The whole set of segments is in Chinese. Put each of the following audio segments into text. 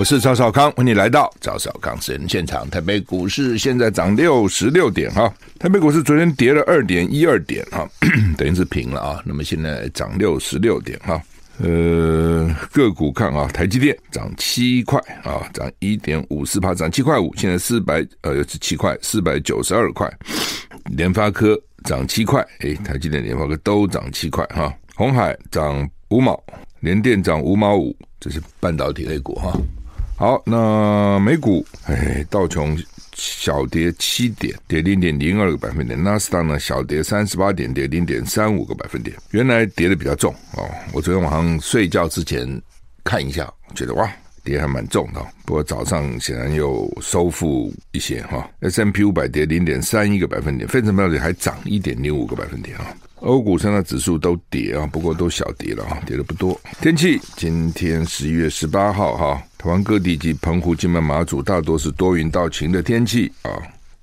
我是赵少康，欢迎来到赵少康私人现场。台北股市现在涨六十六点哈，台北股市昨天跌了二点一二点哈，等于是平了啊。那么现在涨六十六点哈，呃，个股看啊，台积电涨七块啊，涨一点五四趴，涨七块五，现在四百呃是七块四百九十二块。联发科涨七块，哎，台积电、联发科都涨七块哈。鸿海涨五毛，联电涨五毛五，这是半导体类股哈。好，那美股，哎，道琼小跌七点，跌零点零二个百分点；纳斯达呢小跌三十八点，跌零点三五个百分点。原来跌的比较重哦，我昨天晚上睡觉之前看一下，觉得哇，跌还蛮重的。不过早上显然又收复一些哈。S M P 五百跌零点三一个百分点，费城半导体还涨一点零五个百分点啊。欧股三大指数都跌啊，不过都小跌了啊，跌的不多。天气今天十一月十八号哈，台湾各地及澎湖、金门、马祖大多是多云到晴的天气啊，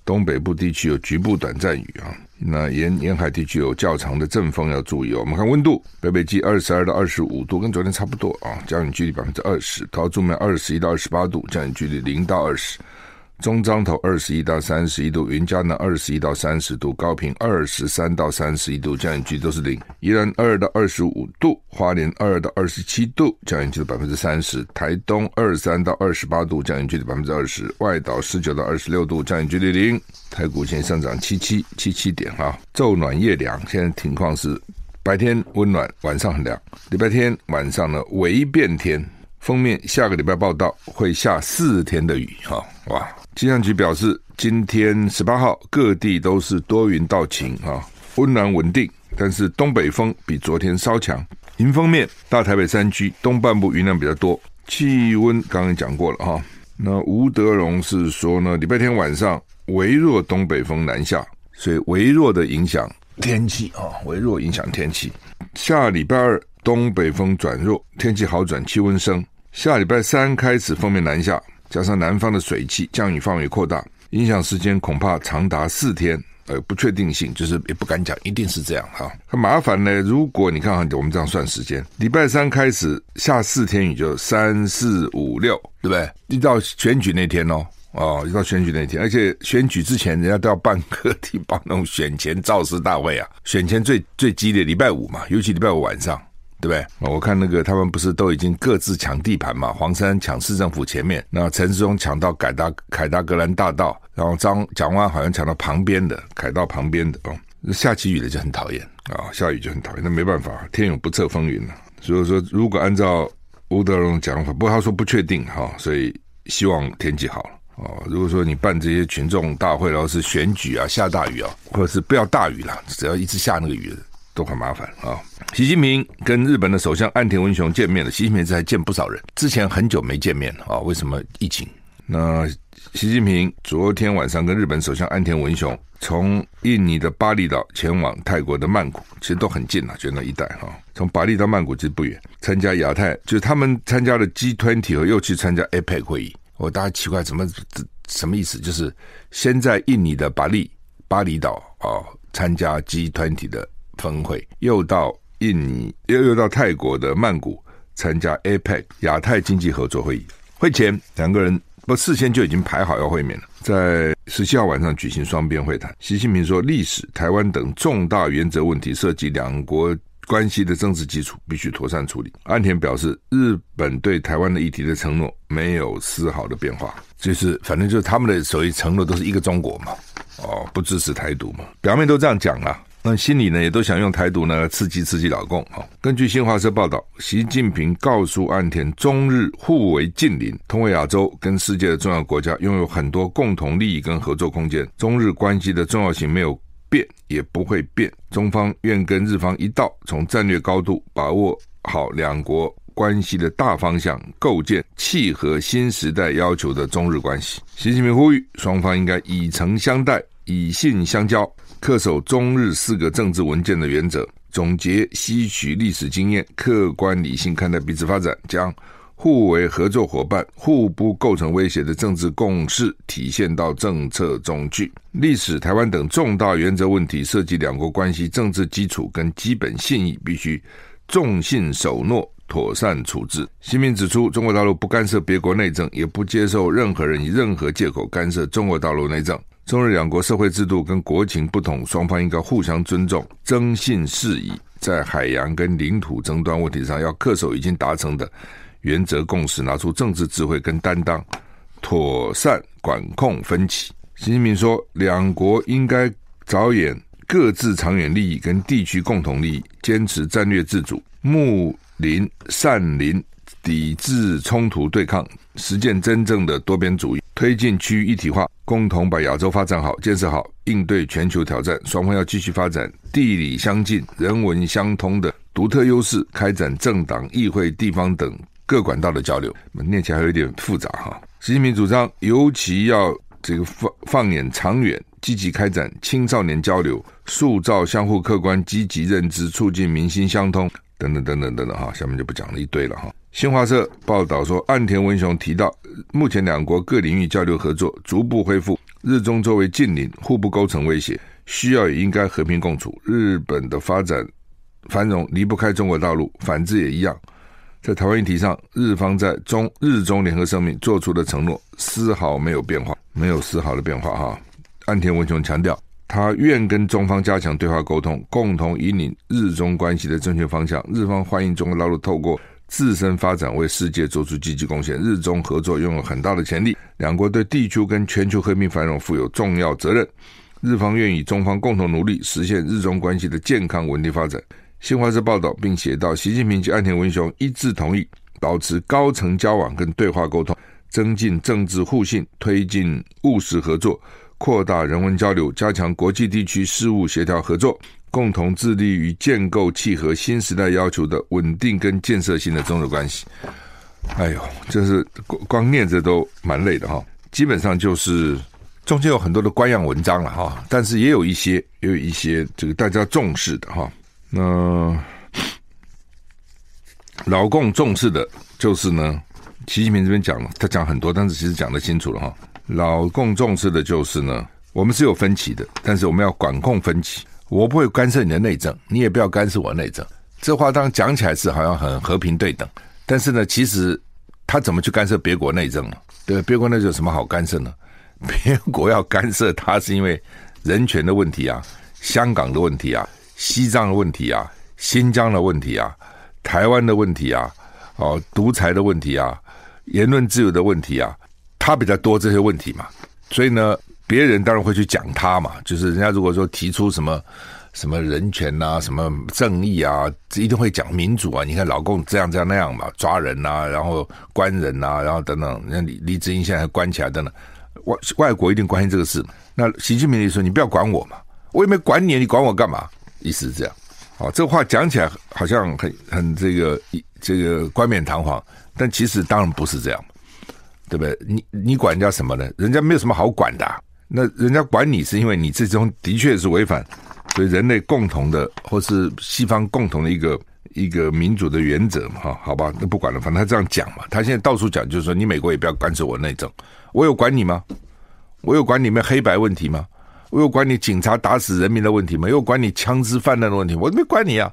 东北部地区有局部短暂雨啊。那沿沿海地区有较长的阵风要注意哦。我们看温度，北北基二十二到二十五度，跟昨天差不多啊，降雨距离百分之二十。桃竹苗二十一到二十八度，降雨距离零到二十。中彰投二十一到三十一度，云嘉南二十一到三十度，高屏二十三到三十一度，降雨区都是零。宜兰二到二十五度，花莲二到二十七度，降雨区的百分之三十。台东二三到二十八度，降雨区的百分之二十。外岛十九到二十六度，降雨区的零。台股现在上涨七七七七点哈，昼暖夜凉。现在情况是白天温暖，晚上很凉。礼拜天晚上呢，微变天。封面下个礼拜报道会下四天的雨哈，哇！气象局表示，今天十八号各地都是多云到晴啊，温暖稳定，但是东北风比昨天稍强。迎风面，大台北山区东半部云量比较多，气温刚刚讲过了哈。那吴德荣是说呢，礼拜天晚上微弱东北风南下，所以微弱的影响天气啊，微弱影响天气。下礼拜二东北风转弱，天气好转，气温升。下礼拜三开始风面南下。加上南方的水汽，降雨范围扩大，影响时间恐怕长达四天，呃，不确定性就是也不敢讲，一定是这样哈。很麻烦呢，如果你看我们这样算时间，礼拜三开始下四天雨，就三四五六，对不对？一到选举那天哦，哦，一到选举那天，而且选举之前人家都要办各地办那种选前造势大会啊，选前最最激烈礼拜五嘛，尤其礼拜五晚上。对不对？我看那个他们不是都已经各自抢地盘嘛？黄山抢市政府前面，那陈世忠抢到凯达凯达格兰大道，然后张蒋万好像抢到旁边的凯道旁边的哦。下起雨了就很讨厌啊，下雨就很讨厌。那没办法，天有不测风云了。所以说，如果按照吴德荣讲法，不过他说不确定哈，所以希望天气好哦。如果说你办这些群众大会，然后是选举啊，下大雨啊，或者是不要大雨了，只要一直下那个雨。都很麻烦啊！习近平跟日本的首相岸田文雄见面了。习近平这还见不少人，之前很久没见面了啊！为什么疫情？那习近平昨天晚上跟日本首相岸田文雄从印尼的巴厘岛前往泰国的曼谷，其实都很近了，就那一带哈。从巴厘到曼谷其实不远。参加亚太，就是他们参加了 G20 和又去参加 APEC 会议。我大家奇怪，怎么什么意思？就是先在印尼的巴厘巴厘岛啊参加 G20 的。峰会又到印尼，又又到泰国的曼谷参加 APEC 亚太经济合作会议。会前两个人不事先就已经排好要会面了，在十七号晚上举行双边会谈。习近平说，历史、台湾等重大原则问题涉及两国关系的政治基础，必须妥善处理。岸田表示，日本对台湾的议题的承诺没有丝毫的变化，就是反正就是他们的所谓承诺都是一个中国嘛，哦，不支持台独嘛，表面都这样讲了。那心里呢，也都想用台独呢刺激刺激老共啊。根据新华社报道，习近平告诉岸田，中日互为近邻，同为亚洲跟世界的重要国家，拥有很多共同利益跟合作空间。中日关系的重要性没有变，也不会变。中方愿跟日方一道，从战略高度把握好两国关系的大方向，构建契合新时代要求的中日关系。习近平呼吁双方应该以诚相待，以信相交，恪守中日四个政治文件的原则，总结吸取历史经验，客观理性看待彼此发展，将互为合作伙伴、互不构成威胁的政治共识体现到政策中去。历史、台湾等重大原则问题涉及两国关系政治基础跟基本信义，必须重信守诺，妥善处置。习近平指出，中国大陆不干涉别国内政，也不接受任何人以任何借口干涉中国大陆内政。中日两国社会制度跟国情不同，双方应该互相尊重、征信事宜。在海洋跟领土争端问题上，要恪守已经达成的。原则共识，拿出政治智慧跟担当，妥善管控分歧。习近平说，两国应该着眼各自长远利益跟地区共同利益，坚持战略自主，睦邻善邻，抵制冲突对抗，实践真正的多边主义，推进区域一体化，共同把亚洲发展好、建设好，应对全球挑战。双方要继续发展地理相近、人文相通的独特优势，开展政党、议会、地方等。各管道的交流，念起来还有点复杂哈。习近平主张，尤其要这个放放眼长远，积极开展青少年交流，塑造相互客观积极认知，促进民心相通，等等等等等等哈。下面就不讲了一堆了哈。新华社报道说，岸田文雄提到，目前两国各领域交流合作逐步恢复，日中作为近邻，互不构成威胁，需要也应该和平共处。日本的发展繁荣离不开中国大陆，反之也一样。在台湾议题上，日方在中日中联合声明做出的承诺丝毫没有变化，没有丝毫的变化哈。岸田文雄强调，他愿跟中方加强对话沟通，共同引领日中关系的正确方向。日方欢迎中国大陆透过自身发展为世界做出积极贡献，日中合作拥有很大的潜力，两国对地区跟全球和平繁荣负有重要责任。日方愿与中方共同努力，实现日中关系的健康稳定发展。新华社报道，并写道：习近平及岸田文雄一致同意保持高层交往跟对话沟通，增进政治互信，推进务实合作，扩大人文交流，加强国际地区事务协调合作，共同致力于建构契合新时代要求的稳定跟建设性的中日关系。哎呦，这是光念着都蛮累的哈。基本上就是中间有很多的官样文章了哈，但是也有一些，也有一些这个大家重视的哈。那老共重视的就是呢，习近平这边讲了，他讲很多，但是其实讲得清楚了哈。老共重视的就是呢，我们是有分歧的，但是我们要管控分歧。我不会干涉你的内政，你也不要干涉我内政。这话当讲起来是好像很和平对等，但是呢，其实他怎么去干涉别国内政呢？对，别国内政有什么好干涉呢？别国要干涉他，是因为人权的问题啊，香港的问题啊。西藏的问题啊，新疆的问题啊，台湾的问题啊，哦，独裁的问题啊，言论自由的问题啊，他比较多这些问题嘛，所以呢，别人当然会去讲他嘛，就是人家如果说提出什么什么人权啊，什么正义啊，一定会讲民主啊。你看老共这样这样那样嘛，抓人啊，然后关人啊，然后等等，那李李志英现在还关起来等等，外外国一定关心这个事。那习近平就说：“你不要管我嘛，我也没管你，你管我干嘛？”意思是这样，好，这个话讲起来好像很很这个这个冠冕堂皇，但其实当然不是这样，对不对？你你管人家什么呢？人家没有什么好管的，那人家管你是因为你这种的确是违反所以人类共同的或是西方共同的一个一个民主的原则嘛，哈，好吧，那不管了，反正他这样讲嘛，他现在到处讲就是说，你美国也不要干涉我内政，我有管你吗？我有管你们黑白问题吗？我有管你警察打死人民的问题吗？有管你枪支泛滥的问题，我没管你啊，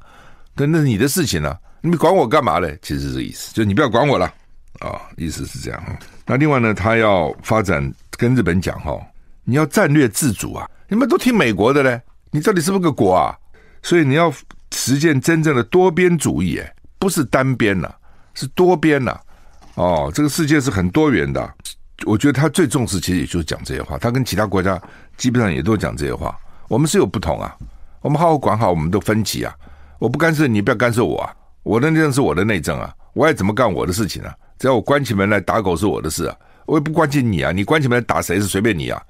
那那是你的事情啊，你管我干嘛嘞？其实是这意思，就你不要管我了啊、意思是这样。那另外呢，他要发展跟日本讲哈，你要战略自主啊，你们都听美国的嘞，你到底是不是个国啊？所以你要实践真正的多边主义，哎，不是单边呐，是多边呐。哦，这个世界是很多元的。我觉得他最重视，其实也就是讲这些话。他跟其他国家基本上也都讲这些话。我们是有不同啊，我们好好管好我们的分歧啊。我不干涉你，不要干涉我啊。我的内政是我的内政啊，我爱怎么干我的事情啊。只要我关起门来打狗是我的事啊，我也不关心你啊。你关起门来打谁是随便你啊。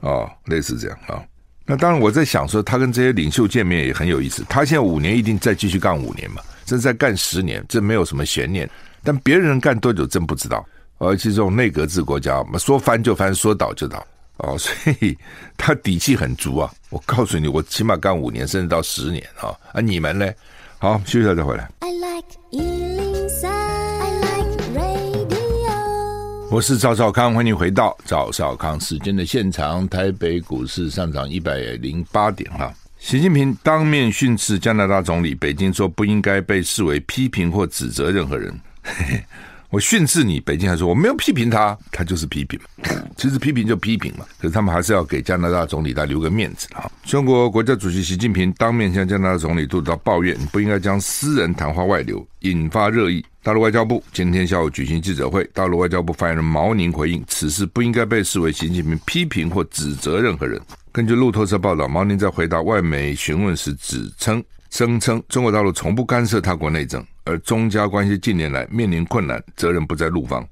哦，类似这样啊。那当然我在想说，他跟这些领袖见面也很有意思。他现在五年一定再继续干五年嘛。这是在干十年，这没有什么悬念。但别人干多久真不知道。而且这种内阁制国家，说翻就翻，说倒就倒。哦，所以他底气很足啊！我告诉你，我起码干五年，甚至到十年啊！啊，你们呢？好，休息一下再回来。I like 我是赵少康，欢迎回到赵少康时间的现场。台北股市上涨一百零八点哈。习近平当面训斥加拿大总理，北京说不应该被视为批评或指责任何人。嘿嘿我训斥你，北京还说我没有批评他，他就是批评。其实批评就批评嘛，可是他们还是要给加拿大总理他留个面子啊。中国国家主席习近平当面向加拿大总理杜鲁道抱怨，你不应该将私人谈话外流，引发热议。大陆外交部今天下午举行记者会，大陆外交部发言人毛宁回应，此事不应该被视为习近平批评或指责任何人。根据路透社报道，毛宁在回答外媒询问时指称，声称中国大陆从不干涉他国内政。而中加关系近年来面临困难，责任不在陆方，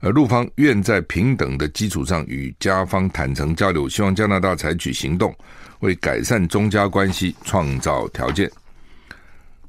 而陆方愿在平等的基础上与加方坦诚交流，希望加拿大采取行动，为改善中加关系创造条件。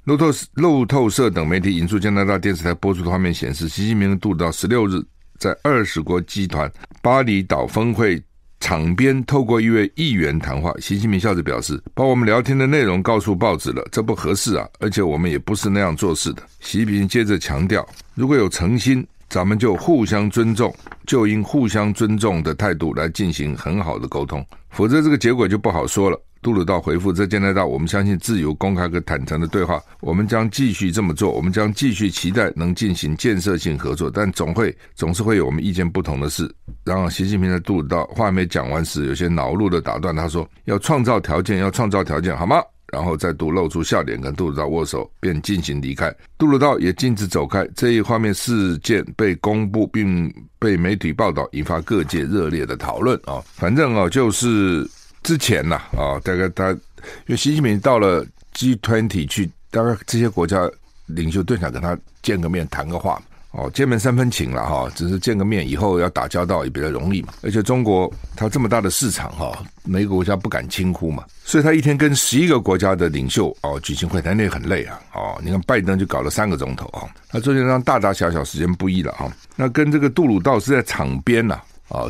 路透路透社等媒体引述加拿大电视台播出的画面显示，习近平杜鲁道十六日在二十国集团巴厘岛峰会。场边透过一位议员谈话，习近平笑着表示：“把我们聊天的内容告诉报纸了，这不合适啊！而且我们也不是那样做事的。”习近平接着强调：“如果有诚心，咱们就互相尊重，就应互相尊重的态度来进行很好的沟通，否则这个结果就不好说了。”杜鲁道回复：“在加拿大，我们相信自由、公开和坦诚的对话。我们将继续这么做。我们将继续期待能进行建设性合作，但总会总是会有我们意见不同的事。”然后，习近平在杜鲁道话没讲完时，有些恼怒的打断他说：“要创造条件，要创造条件，好吗？”然后再度露出笑脸，跟杜鲁道握手，便进行离开。杜鲁道也径直走开。这一画面事件被公布并被媒体报道，引发各界热烈的讨论啊！反正啊，就是。之前呐，啊，大概他，因为习近平到了 G20 去，大概这些国家领袖都想跟他见个面谈个话，哦，见面三分情了哈，只是见个面以后要打交道也比较容易嘛。而且中国他这么大的市场哈，每个国家不敢轻忽嘛，所以他一天跟十一个国家的领袖哦举行会谈，那也很累啊，哦，你看拜登就搞了三个钟头啊，那中间让大大小小时间不一了哈，那跟这个杜鲁道是在场边呐。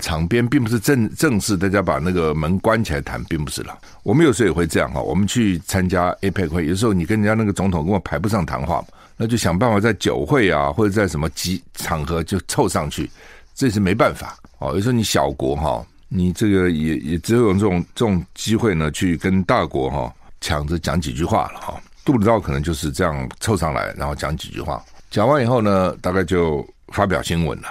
场边并不是正正式，大家把那个门关起来谈，并不是了。我们有时候也会这样哈，我们去参加 APEC 会，有时候你跟人家那个总统根本排不上谈话，那就想办法在酒会啊，或者在什么集场合就凑上去，这是没办法哦。有时候你小国哈，你这个也也只有用这种这种机会呢，去跟大国哈抢着讲几句话了哈。杜鲁道可能就是这样凑上来，然后讲几句话，讲完以后呢，大概就发表新闻了。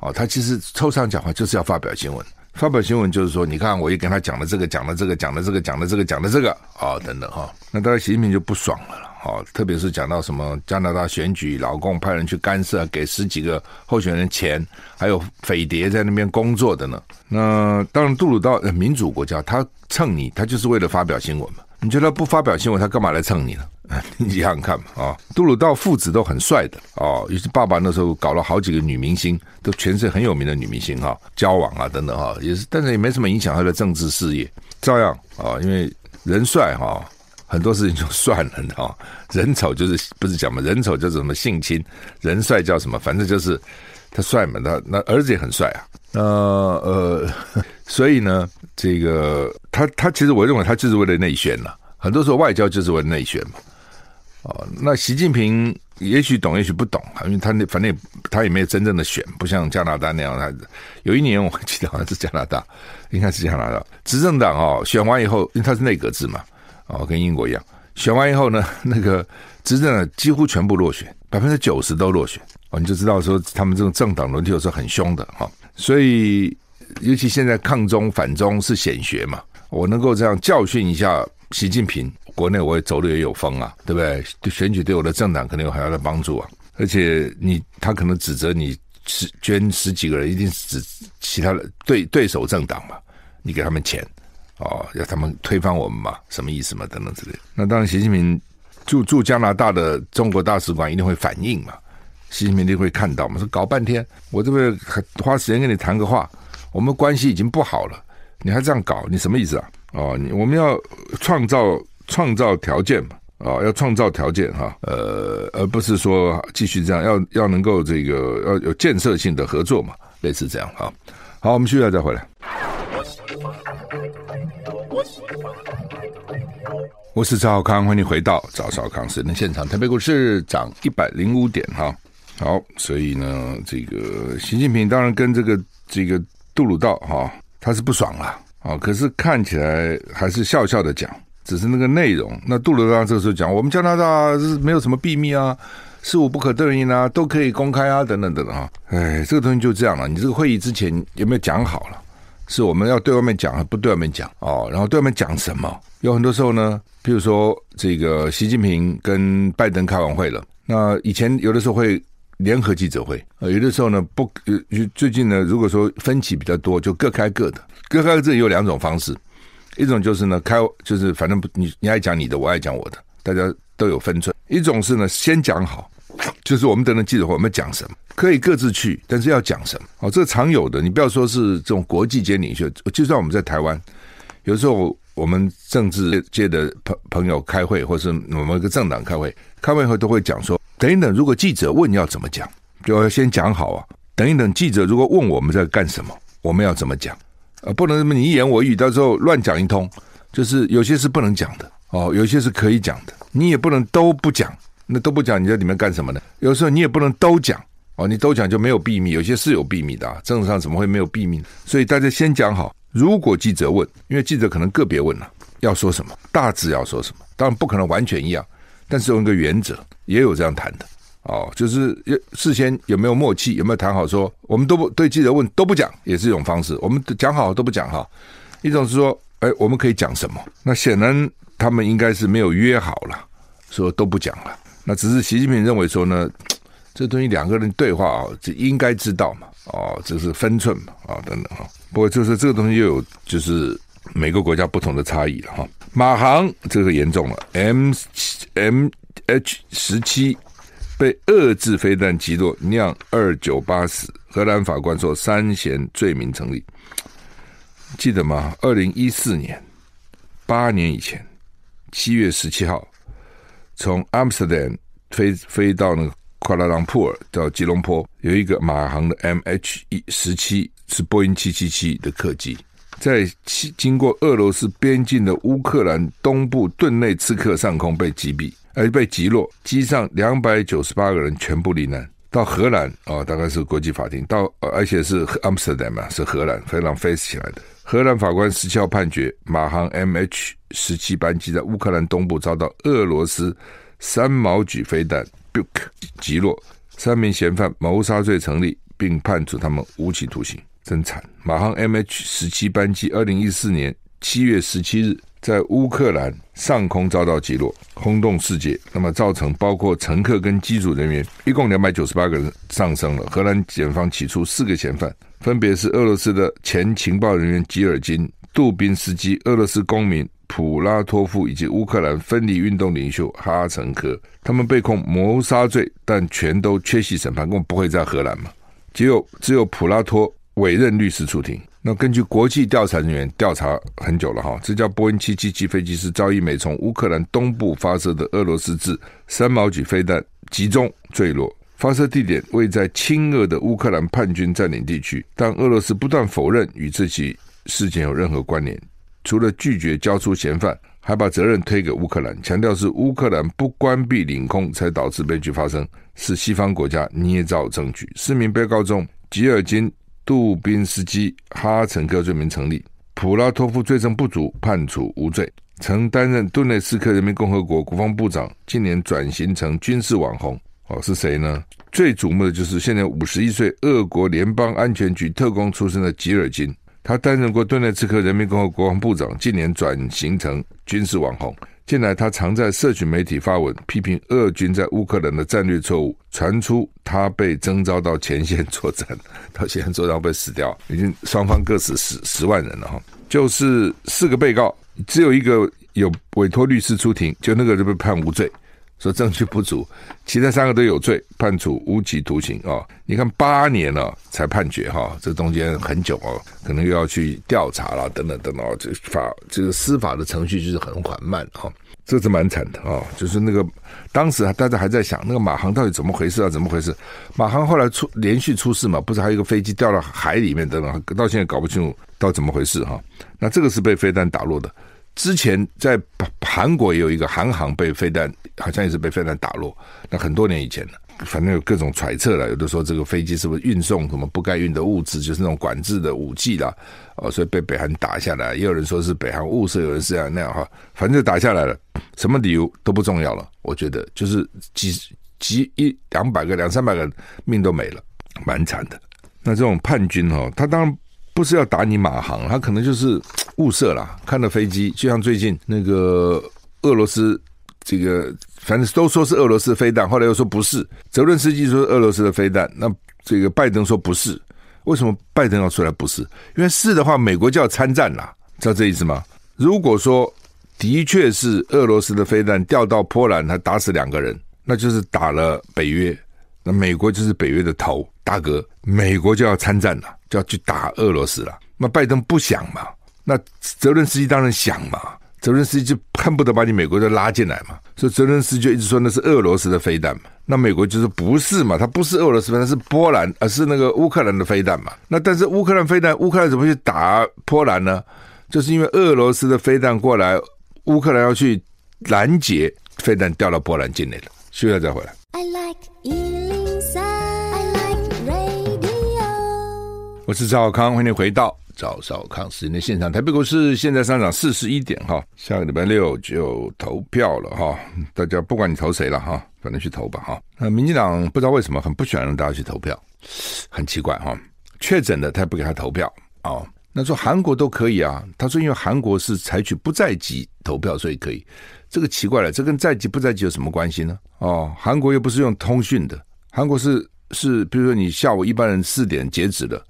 哦，他其实抽象讲话就是要发表新闻，发表新闻就是说，你看我也跟他讲了这个，讲了这个，讲了这个，讲了这个，讲了这个，啊，等等哈。那当然习近平就不爽了了，哦，特别是讲到什么加拿大选举，老共派人去干涉，给十几个候选人钱，还有匪谍在那边工作的呢。那当然，杜鲁道民主国家，他蹭你，他就是为了发表新闻嘛。你觉得不发表新闻，他干嘛来蹭你呢？你想想看嘛，啊，杜鲁道父子都很帅的哦，尤其爸爸那时候搞了好几个女明星，都全是很有名的女明星哈，交往啊等等哈，也是，但是也没什么影响他的政治事业，照样啊，因为人帅哈，很多事情就算了哈，人丑就是不是讲嘛，人丑就是什么性侵，人帅叫什么，反正就是他帅嘛，他那儿子也很帅啊，那呃，所以呢，这个他他其实我认为他就是为了内宣呐。很多时候外交就是为了内宣嘛，哦，那习近平也许懂，也许不懂啊，因为他那反正他也没有真正的选，不像加拿大那样。他有一年我记得好像是加拿大，应该是加拿大执政党哦，选完以后，因为他是内阁制嘛，哦，跟英国一样，选完以后呢，那个执政党几乎全部落选，百分之九十都落选哦，你就知道说他们这种政党轮替有时候很凶的哈，所以尤其现在抗中反中是显学嘛，我能够这样教训一下。习近平，国内我也走的也有风啊，对不对？对选举对我的政党可能有很大的帮助啊。而且你他可能指责你十捐十几个人，一定是指其他的对对手政党嘛？你给他们钱哦，要他们推翻我们嘛？什么意思嘛？等等之类。那当然，习近平驻驻加拿大的中国大使馆一定会反应嘛？习近平一定会看到嘛？说搞半天，我这边还花时间跟你谈个话，我们关系已经不好了，你还这样搞，你什么意思啊？哦，你我们要创造创造条件嘛？啊，要创造条件哈，呃，而不是说继续这样，要要能够这个要有建设性的合作嘛，类似这样哈。好，我们需要再回来。我是赵少康，欢迎回到赵少康时间现场。台北股市涨一百零五点哈。好，所以呢，这个习近平当然跟这个这个杜鲁道哈，他是不爽了，哦可是看起来还是笑笑的讲。只是那个内容，那杜鲁道这个时候讲，我们加拿大是没有什么秘密啊，事无不可证明啊，都可以公开啊，等等等等啊。哎，这个东西就这样了。你这个会议之前有没有讲好了？是我们要对外面讲，还不对外面讲哦？然后对外面讲什么？有很多时候呢，譬如说这个习近平跟拜登开完会了，那以前有的时候会联合记者会，有的时候呢不，呃最近呢，如果说分歧比较多，就各开各的，各开各的有两种方式。一种就是呢，开就是反正不你你爱讲你的，我爱讲我的，大家都有分寸。一种是呢，先讲好，就是我们等等记者会，我们讲什么可以各自去，但是要讲什么哦，这常有的。你不要说是这种国际间领袖，就算我们在台湾，有时候我们政治界的朋朋友开会，或是我们一个政党开会，开会后都会讲说，等一等，如果记者问要怎么讲，就要先讲好啊。等一等，记者如果问我们在干什么，我们要怎么讲。呃，不能这么你一言我一语，到时候乱讲一通，就是有些是不能讲的哦，有些是可以讲的，你也不能都不讲，那都不讲，你在里面干什么呢？有时候你也不能都讲哦，你都讲就没有秘密，有些是有秘密的啊，政治上怎么会没有秘密？所以大家先讲好，如果记者问，因为记者可能个别问了，要说什么，大致要说什么，当然不可能完全一样，但是有一个原则，也有这样谈的。哦，就是事先有没有默契，有没有谈好说，我们都不对记者问都不讲，也是一种方式。我们讲好都不讲哈。一种是说，哎，我们可以讲什么？那显然他们应该是没有约好了，说都不讲了。那只是习近平认为说呢，这东西两个人对话啊，这应该知道嘛。哦，这是分寸嘛，啊等等哈。不过就是这个东西又有就是每个国家不同的差异了哈。马航这个严重了，M M H 十七。被遏制飞弹击落，酿二九八死。荷兰法官说三嫌罪名成立，记得吗？二零一四年，八年以前，七月十七号，从阿姆斯特丹飞飞到那个库拉朗普尔到吉隆坡，有一个马航的 MH 一十七是波音七七七的客机，在经过俄罗斯边境的乌克兰东部顿内茨克上空被击毙。而被击落，机上两百九十八个人全部罹难。到荷兰啊、哦，大概是国际法庭，到而且是阿姆斯特丹嘛，是荷兰飞浪飞起来的。荷兰法官十七号判决，马航 MH 十七班机在乌克兰东部遭到俄罗斯三毛举飞弹 Buk 击落，三名嫌犯谋杀罪成立，并判处他们无期徒刑。真惨！马航 MH 十七班机二零一四年七月十七日。在乌克兰上空遭到击落，轰动世界。那么造成包括乘客跟机组人员一共两百九十八个人丧生了。荷兰检方起诉四个嫌犯，分别是俄罗斯的前情报人员吉尔金、杜宾斯基、俄罗斯公民普拉托夫以及乌克兰分离运动领袖哈岑科。他们被控谋杀罪，但全都缺席审判，根本不会在荷兰嘛？只有只有普拉托委任律师出庭。那根据国际调查人员调查很久了哈，这架波音七七七飞机是遭一美从乌克兰东部发射的俄罗斯制三毛櫸飞弹集中坠落，发射地点位在亲俄的乌克兰叛军占领地区，但俄罗斯不断否认与这起事件有任何关联，除了拒绝交出嫌犯，还把责任推给乌克兰，强调是乌克兰不关闭领空才导致悲剧发生，是西方国家捏造证据。四名被告中，吉尔金。杜宾斯基、哈岑科罪名成立，普拉托夫罪证不足，判处无罪。曾担任顿内茨克人民共和国国防部长，今年转型成军事网红。哦，是谁呢？最瞩目的就是现在五十一岁，俄国联邦安全局特工出身的吉尔金。他担任过顿涅茨克人民共和国防部长，近年转型成军事网红。近来，他常在社群媒体发文批评俄军在乌克兰的战略错误，传出他被征召到前线作战，到前线作战被死掉，已经双方各死十十万人了哈。就是四个被告，只有一个有委托律师出庭，就那个就被判无罪，说证据不足，其他三个都有罪，判处无期徒刑啊、你看八年了才判决哈、这中间很久哦，可能又要去调查了，等等等等，这法这个司法的程序就是很缓慢哈、哦，这是蛮惨的啊、哦！就是那个当时大家还在想那个马航到底怎么回事啊？怎么回事？马航后来出连续出事嘛，不是还有一个飞机掉到海里面等等，到现在搞不清楚到怎么回事哈、那这个是被飞弹打落的。之前在韩国也有一个韩航被飞弹，好像也是被飞弹打落。那很多年以前了，反正有各种揣测了。有的说这个飞机是不是运送什么不该运的物质，就是那种管制的武器啦，哦，所以被北韩打下来。也有人说是北韩误射，有人是这样那样哈，反正打下来了。什么理由都不重要了，我觉得就是几几一两百个、两三百个命都没了，蛮惨的。那这种叛军哈，他当然。不是要打你马航，他可能就是 误射啦。看到飞机，就像最近那个俄罗斯这个，反正都说是俄罗斯飞弹，后来又说不是。泽伦斯基说俄罗斯的飞弹，那这个拜登说不是。为什么拜登要出来不是？因为是的话，美国就要参战啦，知道这意思吗？如果说的确是俄罗斯的飞弹掉到波兰，他打死两个人，那就是打了北约，那美国就是北约的头大哥，美国就要参战了。就要去打俄罗斯了，那拜登不想嘛？那泽伦斯基当然想嘛。泽伦斯基就恨不得把你美国都拉进来嘛，所以泽伦斯基就一直说那是俄罗斯的飞弹嘛。那美国就说不是嘛，他不是俄罗斯飞弹，是波兰，而是那个乌克兰的飞弹嘛。那但是乌克兰飞弹，乌克兰怎么去打波兰呢？就是因为俄罗斯的飞弹过来，乌克兰要去拦截飞弹掉到波兰境内了。休息再回来。I like 我是赵少康，欢迎回到赵少康时间的现场。台北股市现在上涨四十一点哈，下个礼拜六就投票了哈，大家不管你投谁了哈，反正去投吧哈。那民进党不知道为什么很不喜欢让大家去投票，很奇怪哈。确诊的他也不给他投票啊，那说韩国都可以啊，他说因为韩国是采取不在籍投票，所以可以。这个奇怪了，这跟在籍不在籍有什么关系呢？哦，韩国又不是用通讯的，韩国是是，比如说你下午一般人四点截止的。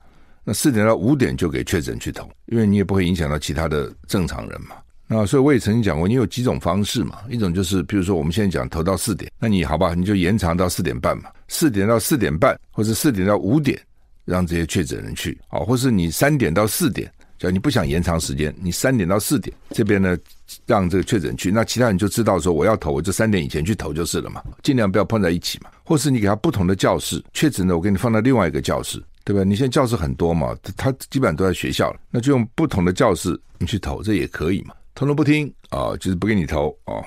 那四点到五点就给确诊去投，因为你也不会影响到其他的正常人嘛。那所以我也曾经讲过，你有几种方式嘛？一种就是，比如说我们现在讲投到四点，那你好吧，你就延长到四点半嘛，四点到四点半，或者四点到五点，让这些确诊人去啊，或是你三点到四点，只要你不想延长时间，你三点到四点这边呢，让这个确诊去，那其他人就知道说我要投，我就三点以前去投就是了嘛，尽量不要碰在一起嘛。或是你给他不同的教室，确诊的我给你放到另外一个教室。对吧？你现在教室很多嘛，他基本上都在学校了，那就用不同的教室你去投，这也可以嘛。投了不听啊、就是不给你投哦。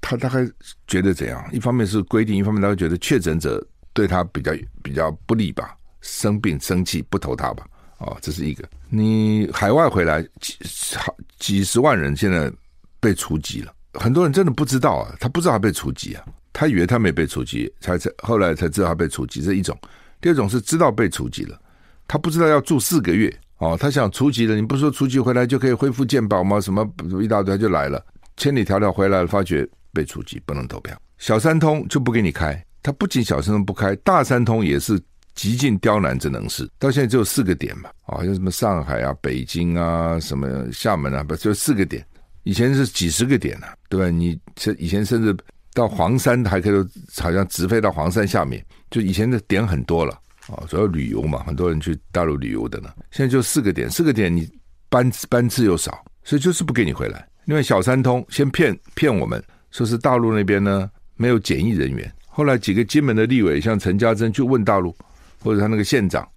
他大概觉得怎样？一方面是规定，一方面他会觉得确诊者对他比较比较不利吧，生病生气不投他吧。哦，这是一个。你海外回来几好几十万人现在被除籍了，很多人真的不知道啊，他不知道他被除籍啊，他以为他没被除籍，才才后来才知道他被除籍，这一种。第二种是知道被除籍了，他不知道要住四个月哦，他想除籍了，你不是说除籍回来就可以恢复健保吗？什么一大堆就来了，千里迢迢回来了，发觉被除籍不能投票，小三通就不给你开，他不仅小三通不开，大三通也是极尽刁难之能事，到现在只有四个点嘛，啊、哦，像什么上海啊、北京啊、什么厦门啊，不就四个点，以前是几十个点呢、啊，对吧？你这以前甚至。到黄山还可以，好像直飞到黄山下面，就以前的点很多了啊，主要旅游嘛，很多人去大陆旅游的呢。现在就四个点，四个点你班班次又少，所以就是不给你回来。因为小三通先骗骗我们，说是大陆那边呢没有检疫人员，后来几个金门的立委，像陈家珍去问大陆，或者他那个县长。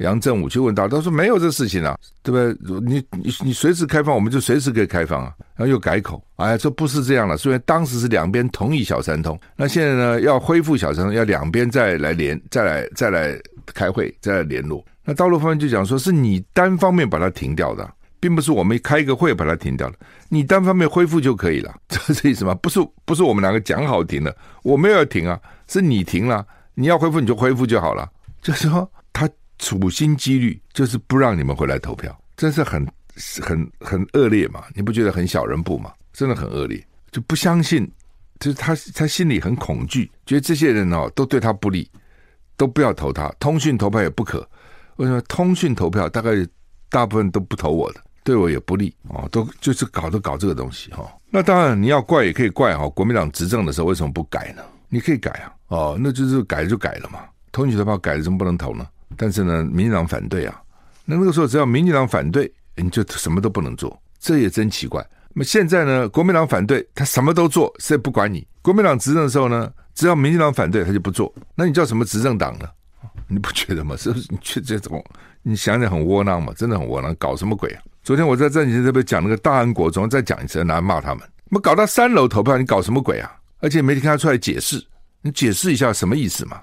杨振武去问他，他说没有这事情啊，对不对？你你你随时开放，我们就随时可以开放啊。然后又改口，哎，这不是这样了。虽然当时是两边同意小三通，那现在呢要恢复小三通，要两边再来联，再来再来开会，再来联络。那大陆方面就讲说，是你单方面把它停掉的，并不是我们开一个会把它停掉了，你单方面恢复就可以了，这是意思吗？不是不是我们两个讲好停的，我没有要停啊，是你停了，你要恢复你就恢复就好了，就是说他。处心积虑就是不让你们回来投票，真是很很很恶劣嘛？你不觉得很小人不嘛？真的很恶劣，就不相信，就是他他心里很恐惧，觉得这些人哦都对他不利，都不要投他。通讯投票也不可，为什么？通讯投票大概大部分都不投我的，对我也不利哦，都就是搞都搞这个东西哈、哦。那当然你要怪也可以怪哈、哦，国民党执政的时候为什么不改呢？你可以改啊，哦，那就是改就改了嘛。投你选票改了，怎么不能投呢？但是呢，民进党反对啊。那那个时候只要民进党反对，你就什么都不能做，这也真奇怪。那么现在呢，国民党反对，他什么都做，谁也不管你。国民党执政的时候呢，只要民进党反对，他就不做。那你叫什么执政党呢？你不觉得吗？是不是？你觉这种，你想想很窝囊嘛，真的很窝囊，搞什么鬼啊？昨天我在这里这边讲那个大安国中，再讲一次，拿来骂他们。我们搞到三楼投票，你搞什么鬼啊？而且媒体看他出来解释，你解释一下什么意思嘛？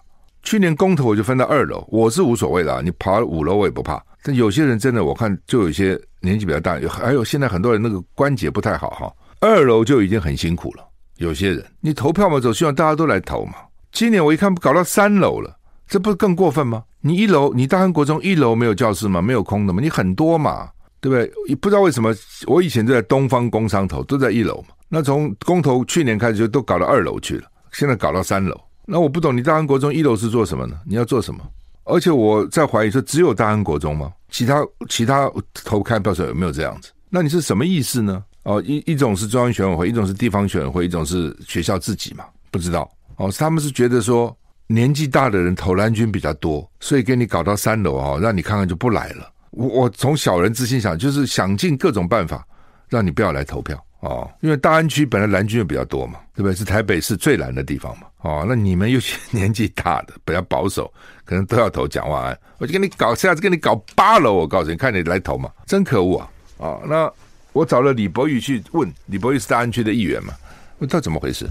去年公投我就分到二楼，我是无所谓的啊，你爬五楼我也不怕。但有些人真的，我看就有些年纪比较大，有还有现在很多人那个关节不太好哈，二楼就已经很辛苦了。有些人你投票嘛，走希望大家都来投嘛。今年我一看搞到三楼了，这不是更过分吗？你一楼你大安国中一楼没有教室吗？没有空的吗？你很多嘛，对不对？不知道为什么我以前就在东方工商投都在一楼嘛。那从公投去年开始就都搞到二楼去了，现在搞到三楼。那我不懂，你大安国中一楼是做什么呢？你要做什么？而且我在怀疑说，只有大安国中吗？其他其他投开票时候有没有这样子？那你是什么意思呢？哦，一一种是中央选委会，一种是地方选委会，一种是学校自己嘛？不知道哦，他们是觉得说年纪大的人投蓝军比较多，所以给你搞到三楼哦，让你看看就不来了。我我从小人之心想，就是想尽各种办法让你不要来投票。哦，因为大安区本来蓝军又比较多嘛，对不对？是台北市最蓝的地方嘛。哦，那你们又是年纪大的，比较保守，可能都要投蒋万安。我就跟你搞，下次跟你搞八楼，我告诉你，看你来投嘛，真可恶啊！哦，那我找了李博宇去问，李博宇是大安区的议员嘛，问他怎么回事？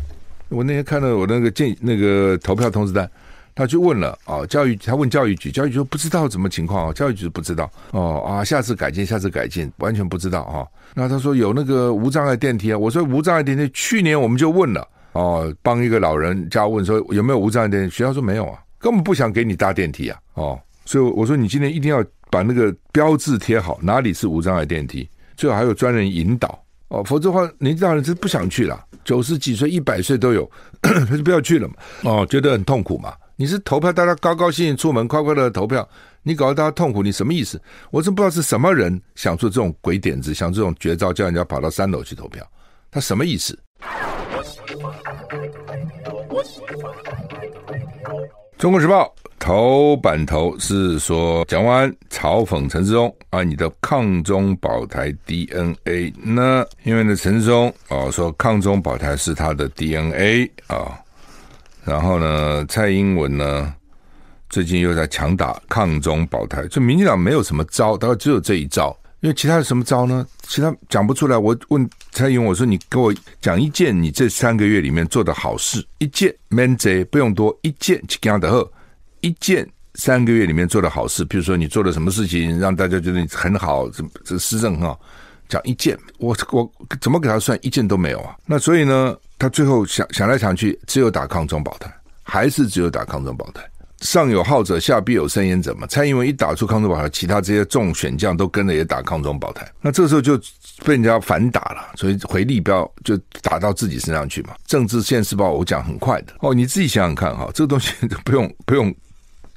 我那天看到我那个建那个投票通知单。他去问了啊，教育他问教育局，教育局说不知道什么情况哦，教育局不知道哦啊，下次改进，下次改进，完全不知道哈、那他说有那个无障碍电梯啊，我说无障碍电梯，去年我们就问了哦，帮一个老人家问说有没有无障碍电梯，学校说没有啊，根本不想给你搭电梯啊哦，所以我说你今天一定要把那个标志贴好，哪里是无障碍电梯，最好还有专人引导哦，否则的话年纪大人是不想去了，九十几岁、一百岁都有，他就不要去了嘛，哦，觉得很痛苦嘛。你是投票，大家高高兴兴出门，快快乐乐投票。你搞得大家痛苦，你什么意思？我真不知道是什么人想出这种鬼点子，想出这种绝招，叫人家跑到三楼去投票，他什么意思？中国时报头版头是说，蒋万嘲讽陈志忠啊，你的抗中保台 DNA 呢？因为呢，陈时中啊说抗中保台是他的 DNA 啊。然后呢，蔡英文呢，最近又在强打抗中保台，就民进党没有什么招，大概只有这一招，因为其他有什么招呢？其他讲不出来。我问蔡英文，我说你给我讲一件你这三个月里面做的好事，一件免贼不用多，一件去讲的后，一件三个月里面做的好事，比如说你做了什么事情让大家觉得你很好，这这施政很好，讲一件，我我怎么给他算一件都没有啊？那所以呢？他最后想想来想去，只有打抗中保台，还是只有打抗中保台。上有好者，下必有生焉者嘛。蔡英文一打出抗中保台，其他这些众选将都跟着也打抗中保台。那这时候就被人家反打了，所以回力镖就打到自己身上去嘛。政治现世报我讲很快的哦，你自己想想看哈，这个东西不用不用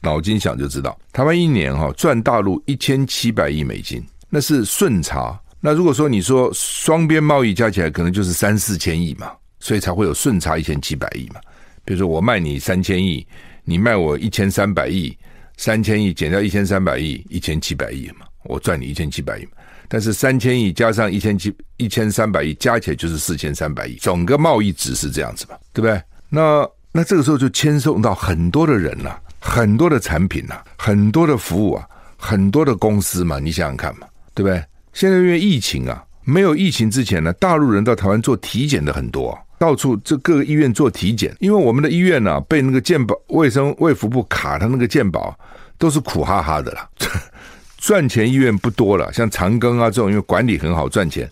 脑筋想就知道。台湾一年哈赚大陆一千七百亿美金，那是顺差。那如果说你说双边贸易加起来，可能就是三四千亿嘛。所以才会有顺差一千七百亿嘛，比如说我卖你三千亿，你卖我一千三百亿，三千亿减掉一千三百亿，一千七百亿嘛，我赚你一千七百亿嘛。但是三千亿加上一千七一千三百亿加起来就是四千三百亿，整个贸易值是这样子嘛，对不对？那那这个时候就牵涉到很多的人呐、很多的产品呐、啊，很多的服务啊，很多的公司嘛，你想想看嘛，对不对？现在因为疫情啊，没有疫情之前呢，大陆人到台湾做体检的很多、啊。到处这各个医院做体检，因为我们的医院呢、被那个健保卫生卫福部卡，他那个健保都是苦哈哈的啦，赚钱医院不多了，像长庚啊这种，因为管理很好赚钱。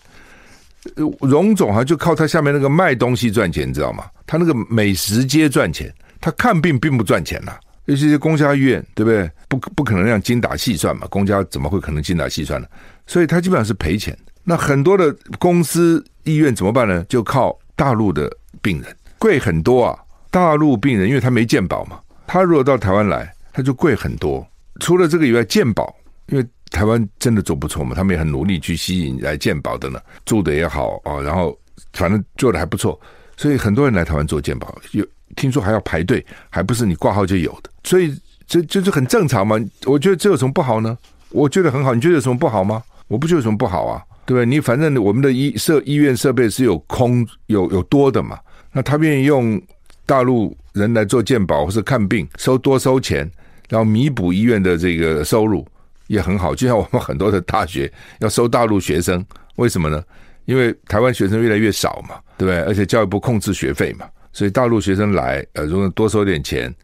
荣总好像就靠他下面那个卖东西赚钱，你知道吗？他那个美食街赚钱，他看病并不赚钱呐。尤其是公家医院，对不对？不不可能这样精打细算嘛，公家怎么会可能精打细算呢？所以他基本上是赔钱。那很多的公司医院怎么办呢？就靠。大陆的病人贵很多啊！大陆病人因为他没健保嘛，他如果到台湾来，他就贵很多。除了这个以外，健保因为台湾真的做不错嘛，他们也很努力去吸引来健保的呢，住的也好啊，然后反正做的还不错，所以很多人来台湾做健保，有听说还要排队，还不是你挂号就有的，所以这就是很正常嘛。我觉得这有什么不好呢？我觉得很好，你觉得有什么不好吗？我不觉得有什么不好啊，对不对？你反正我们的医设医院设备是有空有有多的嘛，那他愿意用大陆人来做健保或是看病，收多收钱，然后弥补医院的这个收入。也很好，就像我们很多的大学要收大陆学生，为什么呢？因为台湾学生越来越少嘛，对不对？而且教育部控制学费嘛，所以大陆学生来，呃，如果多收点钱，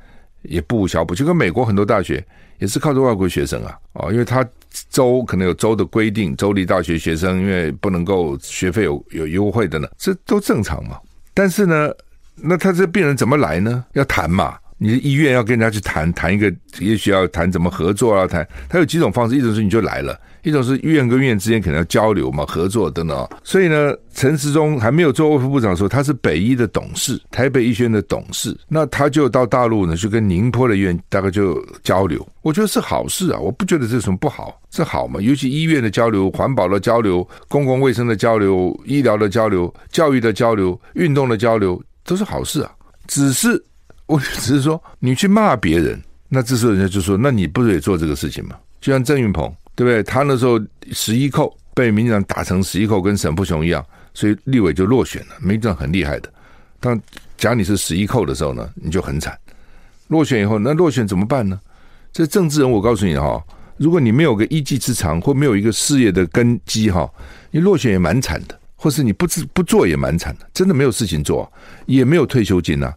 也不无小补。就跟美国很多大学也是靠着外国学生啊，哦，因为他州可能有州的规定，州立大学学生因为不能够学费有有优惠的呢，这都正常嘛。但是呢，那他这病人怎么来呢？要谈嘛。你的医院要跟人家去谈谈一个，也许要谈怎么合作啊？谈他有几种方式，一种是你就来了，一种是医院跟医院之间可能要交流嘛，合作等等。所以呢，陈时中还没有做卫福部长的时候，他是北医的董事，台北医学院的董事，那他就到大陆呢，去跟宁波的医院大概就交流。我觉得是好事啊，我不觉得这有什么不好，是好嘛。尤其医院的交流、环保的交流、公共卫生的交流、医疗的交流、教育的交流、运动的交流，都是好事啊。只是。我只是说，你去骂别人，那这时候人家就说，那你不是也做这个事情吗？就像郑云鹏，对不对？他那时候十一扣被民进党打成十一扣，跟沈富雄一样，所以立委就落选了。民进党很厉害的，当假你是十一扣的时候呢，你就很惨。落选以后，那落选怎么办呢？这政治人，我告诉你哈，如果你没有个一技之长，或没有一个事业的根基哈，你落选也蛮惨的，或是你不自不做也蛮惨的，真的没有事情做，也没有退休金呐、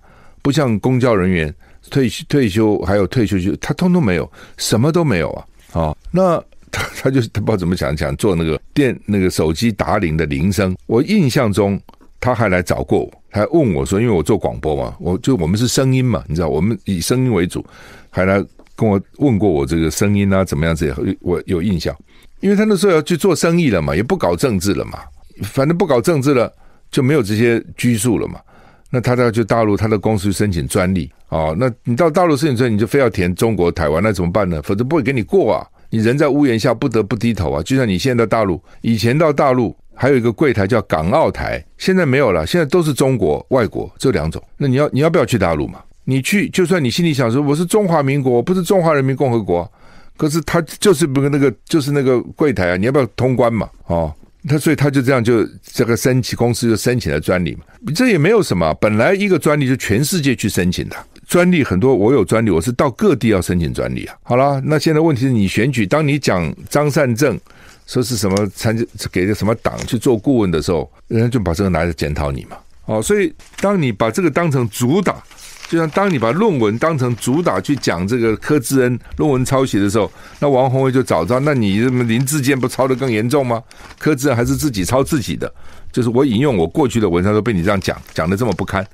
不像公交人员退退休还有退休金，他通通没有，什么都没有啊！哦，那他 他就他不知道怎么讲讲做那个电那个手机打铃的铃声。我印象中他还来找过我，还问我说，因为我做广播嘛，我就我们是声音嘛，你知道，我们以声音为主，还来跟我问过我这个声音啊怎么样子，我有印象，因为他那时候要去做生意了嘛，也不搞政治了嘛，反正不搞政治了，就没有这些拘束了嘛。那他要去大陆，他的公司申请专利哦。那你到大陆申请专利，你就非要填中国台湾，那怎么办呢？否则不会给你过啊！你人在屋檐下，不得不低头啊。就像你现在到大陆，以前到大陆还有一个柜台叫港澳台，现在没有了，现在都是中国外国这两种。那你要你要不要去大陆嘛？你去，就算你心里想说我是中华民国，我不是中华人民共和国，可是他就是不那个就是那个柜台啊，你要不要通关嘛？哦。他所以他就这样就这个申请公司就申请了专利嘛，这也没有什么，本来一个专利就全世界去申请的专利很多，我有专利，我是到各地要申请专利啊。好了，那现在问题是你选举，当你讲张善政说是什么参给个什么党去做顾问的时候，人家就把这个拿来检讨你嘛。哦，所以当你把这个当成主打。就像当你把论文当成主打去讲这个柯志恩论文抄袭的时候，那王鸿薇就找到，那你什么林志坚不抄得更严重吗？柯志恩还是自己抄自己的，就是我引用我过去的文章都被你这样讲，讲得这么不堪，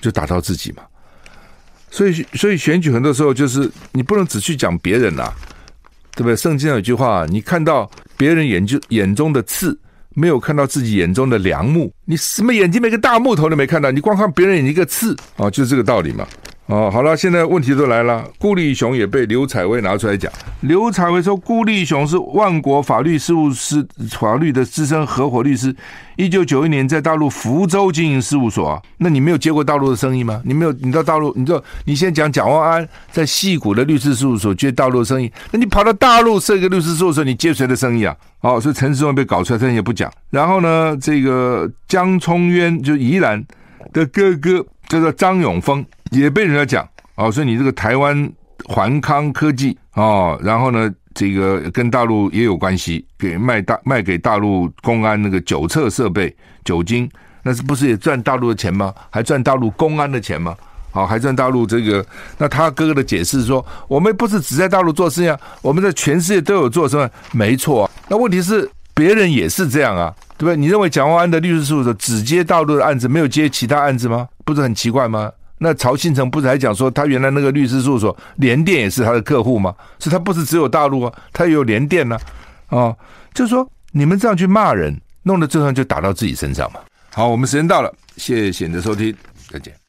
就打到自己嘛。所以，所以选举很多时候就是你不能只去讲别人呐、对不对？圣经上有句话，你看到别人眼就眼中的刺。没有看到自己眼中的良木，你什么眼睛没个大木头都没看到，你光看别人眼睛一个刺啊，就是这个道理嘛。哦，好了，现在问题都来了。顾立雄也被刘采薇拿出来讲。刘采薇说，顾立雄是万国法律事务司法律的资深合伙律师，一九九一年在大陆福州经营事务所啊。那你没有接过大陆的生意吗？你没有，你到大陆，你就你先讲蒋万安在戏谷的律师事务所接大陆的生意，那你跑到大陆设一个律师事务所，你接谁的生意啊？哦，所以陈时中被搞出来，他也不讲。然后呢，这个江聪渊就宜兰的哥哥叫做张永峰。也被人家讲哦，所以你这个台湾环康科技哦，然后呢，这个跟大陆也有关系，给卖大卖给大陆公安那个酒测设备酒精，那是不是也赚大陆的钱吗？还赚大陆公安的钱吗？好，还赚大陆这个？那他哥哥的解释说，我们不是只在大陆做事啊，我们在全世界都有做事，没错。那问题是别人也是这样啊，对不对？你认为蒋万安的律师事务所只接大陆的案子，没有接其他案子吗？不是很奇怪吗？那曹信成不是还讲说，他原来那个律师事务所联电也是他的客户吗？是他不是只有大陆啊，他也有联电呢、啊。哦，就是说你们这样去骂人，弄得最后就打到自己身上嘛。好，我们时间到了，谢谢你的收听，再见。